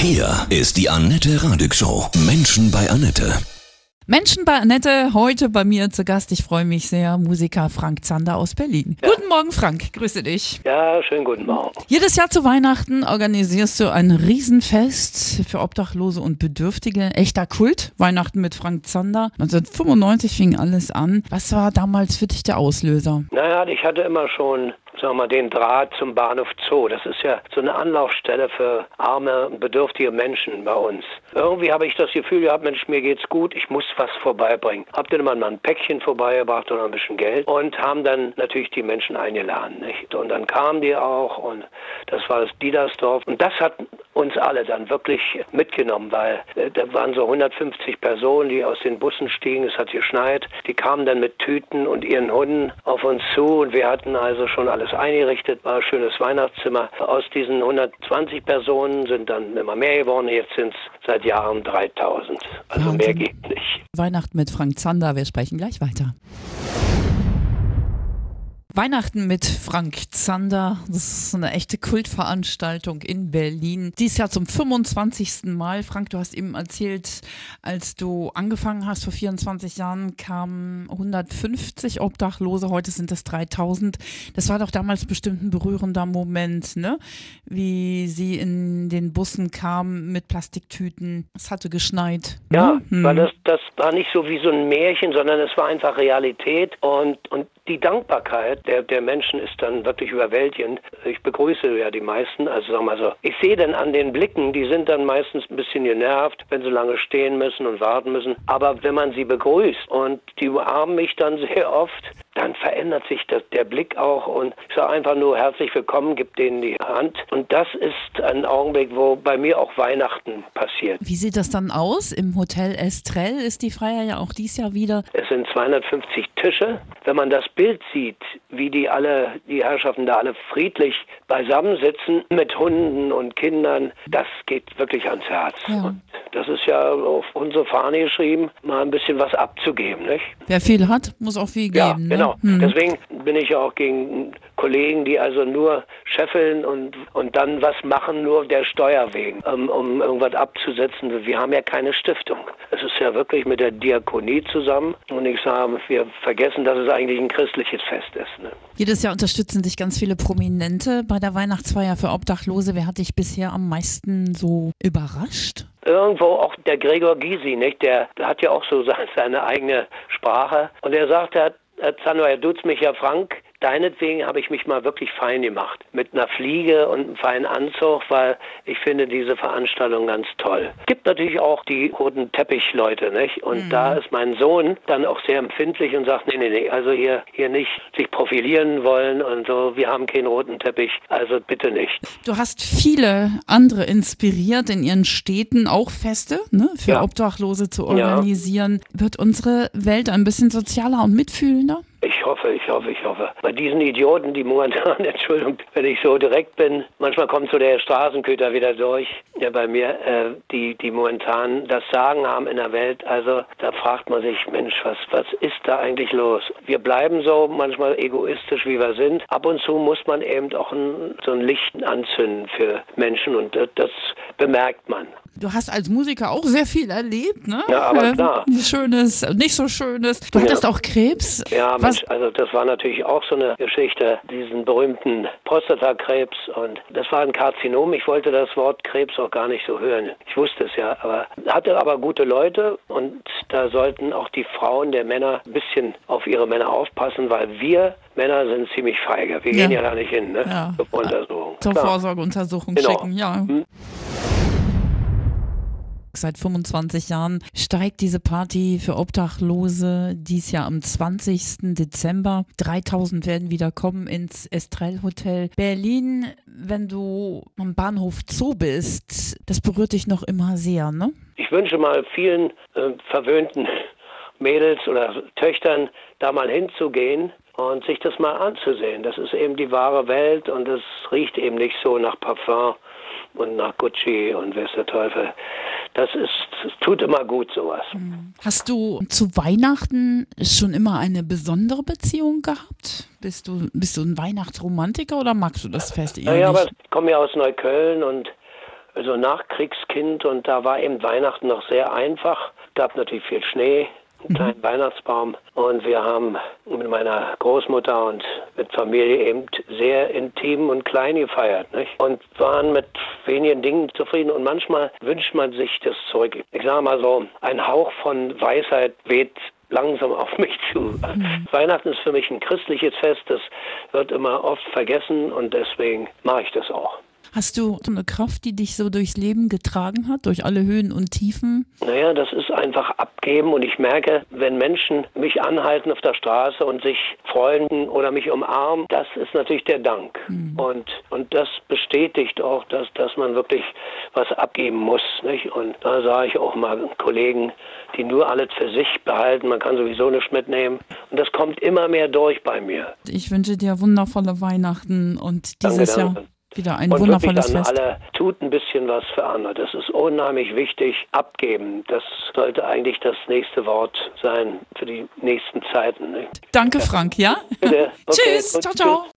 Hier ist die Annette Radig Show. Menschen bei Annette. Menschen bei Annette, heute bei mir zu Gast. Ich freue mich sehr. Musiker Frank Zander aus Berlin. Guten Morgen, Frank. Grüße dich. Ja, schönen guten Morgen. Jedes Jahr zu Weihnachten organisierst du ein Riesenfest für Obdachlose und Bedürftige. Echter Kult. Weihnachten mit Frank Zander. 1995 fing alles an. Was war damals für dich der Auslöser? Naja, ich hatte immer schon sagen wir mal, den Draht zum Bahnhof Zoo. Das ist ja so eine Anlaufstelle für arme, bedürftige Menschen bei uns. Irgendwie habe ich das Gefühl gehabt, Mensch, mir geht's gut, ich muss was vorbeibringen. Hab dann mal ein Päckchen vorbeigebracht oder ein bisschen Geld und haben dann natürlich die Menschen eingeladen. Nicht? Und dann kamen die auch und das war das Diedersdorf. Und das hat uns alle dann wirklich mitgenommen, weil äh, da waren so 150 Personen, die aus den Bussen stiegen, es hat geschneit. Die kamen dann mit Tüten und ihren Hunden auf uns zu und wir hatten also schon alles eingerichtet, war ein schönes Weihnachtszimmer. Aus diesen 120 Personen sind dann immer mehr geworden, jetzt sind es seit Jahren 3000. Also Wahnsinn. mehr geht nicht. Weihnachten mit Frank Zander. Wir sprechen gleich weiter. Weihnachten mit Frank Zander. Das ist eine echte Kultveranstaltung in Berlin. Dies Jahr zum 25. Mal. Frank, du hast eben erzählt, als du angefangen hast vor 24 Jahren, kamen 150 Obdachlose. Heute sind es 3000. Das war doch damals bestimmt ein berührender Moment, ne? Wie sie in den Bussen kamen mit Plastiktüten. Es hatte geschneit. Ja, ne? Hm. weil das, das war nicht so wie so ein Märchen, sondern es war einfach Realität und, und die Dankbarkeit der, der Menschen ist dann wirklich überwältigend. Ich begrüße ja die meisten, also sag mal so. Ich sehe dann an den Blicken, die sind dann meistens ein bisschen genervt, wenn sie lange stehen müssen und warten müssen. Aber wenn man sie begrüßt und die umarmen mich dann sehr oft, verändert sich das, der Blick auch und ich sage einfach nur herzlich willkommen, gib denen die Hand. Und das ist ein Augenblick, wo bei mir auch Weihnachten passiert. Wie sieht das dann aus? Im Hotel Estrell ist die Freier ja auch dies Jahr wieder. Es sind 250 Tische. Wenn man das Bild sieht, wie die alle, die Herrschaften da alle friedlich beisammensitzen mit Hunden und Kindern, das geht wirklich ans Herz. Ja. Und das ist ja auf unsere Fahne geschrieben, mal ein bisschen was abzugeben, nicht? Wer viel hat, muss auch viel Ja, geben. genau. Ne? Hm. Deswegen bin ich ja auch gegen Kollegen, die also nur scheffeln und, und dann was machen, nur der Steuer wegen, um, um irgendwas abzusetzen. Wir haben ja keine Stiftung. Es ist ja wirklich mit der Diakonie zusammen. Und ich sage, wir vergessen, dass es eigentlich ein christliches Fest ist. Ne? Jedes Jahr unterstützen dich ganz viele Prominente bei der Weihnachtsfeier für Obdachlose. Wer hat dich bisher am meisten so überrascht? Irgendwo auch der Gregor Gysi, nicht? Der, hat ja auch so seine eigene Sprache. Und er sagt, Herr, Herr Zander, er duzt mich ja Frank. Deinetwegen habe ich mich mal wirklich fein gemacht. Mit einer Fliege und einem feinen Anzug, weil ich finde diese Veranstaltung ganz toll. Es gibt natürlich auch die roten Teppichleute, nicht? Und da ist mein Sohn dann auch sehr empfindlich und sagt, nee, nee, nee, also hier, hier nicht sich profilieren wollen und so. Wir haben keinen roten Teppich, also bitte nicht. Du hast viele andere inspiriert, in ihren Städten auch Feste ne, für Ja. Obdachlose zu organisieren. Wird unsere Welt ein bisschen sozialer und mitfühlender? Ich hoffe, ich hoffe, ich hoffe. Bei diesen Idioten, die momentan, Entschuldigung, wenn ich so direkt bin, manchmal kommt so der Straßenköter wieder durch, der bei mir, äh, die, die momentan das Sagen haben in der Welt. Also da fragt man sich, Mensch, was, was ist da eigentlich los? Wir bleiben so manchmal egoistisch, wie wir sind. Ab und zu muss man eben auch ein, so ein Licht anzünden für Menschen und das, das bemerkt man. Du hast als Musiker auch sehr viel erlebt, ne? Ja, aber Ähm, klar. Schönes, nicht so Schönes. Du hattest auch Krebs. Ja, Mensch, also das war natürlich auch so eine Geschichte, diesen berühmten Prostatakrebs und das war ein Karzinom. Ich wollte das Wort Krebs auch gar nicht so hören. Ich wusste es ja, aber hatte aber gute Leute und da sollten auch die Frauen der Männer ein bisschen auf ihre Männer aufpassen, weil wir Männer sind ziemlich feige. Wir Ja. gehen ja da nicht hin, ne? Ja. Zur Untersuchung. zur Klar. Vorsorgeuntersuchung Genau. schicken, ja. Hm. Seit 25 Jahren steigt diese Party für Obdachlose dies Jahr am 20. Dezember. 3000 werden wieder kommen ins Estrell Hotel Berlin. Wenn du am Bahnhof Zoo bist, das berührt dich noch immer sehr, ne? Ich wünsche mal vielen äh, verwöhnten Mädels oder Töchtern da mal hinzugehen und sich das mal anzusehen. Das ist eben die wahre Welt und es riecht eben nicht so nach Parfum und nach Gucci und weiß der Teufel. Das ist, es tut immer gut sowas. Hast du zu Weihnachten schon immer eine besondere Beziehung gehabt? Bist du, bist du ein Weihnachtsromantiker oder magst du das Fest eher Naja, nicht? aber ich komme ja aus Neukölln und also Nachkriegskind und da war eben Weihnachten noch sehr einfach. Gab natürlich viel Schnee, einen kleinen Weihnachtsbaum und wir haben mit meiner Großmutter und mit Familie eben sehr intim und klein gefeiert nicht? und waren mit wenigen Dingen zufrieden und manchmal wünscht man sich das zurück. Ich sage mal so, ein Hauch von Weisheit weht langsam auf mich zu. Mhm. Weihnachten ist für mich ein christliches Fest, das wird immer oft vergessen und deswegen mache ich das auch. Hast du so eine Kraft, die dich so durchs Leben getragen hat, durch alle Höhen und Tiefen? Naja, das ist einfach abgeben und ich merke, wenn Menschen mich anhalten auf der Straße und sich freuen oder mich umarmen, das ist natürlich der Dank. Mhm. Und, und das bestätigt auch, dass, dass man wirklich was abgeben muss. Nicht? Und da sage ich auch mal Kollegen, die nur alles für sich behalten, man kann sowieso nichts mitnehmen. Und das kommt immer mehr durch bei mir. Ich wünsche dir wundervolle Weihnachten und dieses danke, danke. Jahr wieder ein und wundervolles wirklich an Fest. alle, tut ein bisschen was für andere. Das ist unheimlich wichtig. Abgeben, das sollte eigentlich das nächste Wort sein für die nächsten Zeiten. Nicht? Danke, Frank, ja? Okay, Tschüss, ciao, ciao. Tschüss.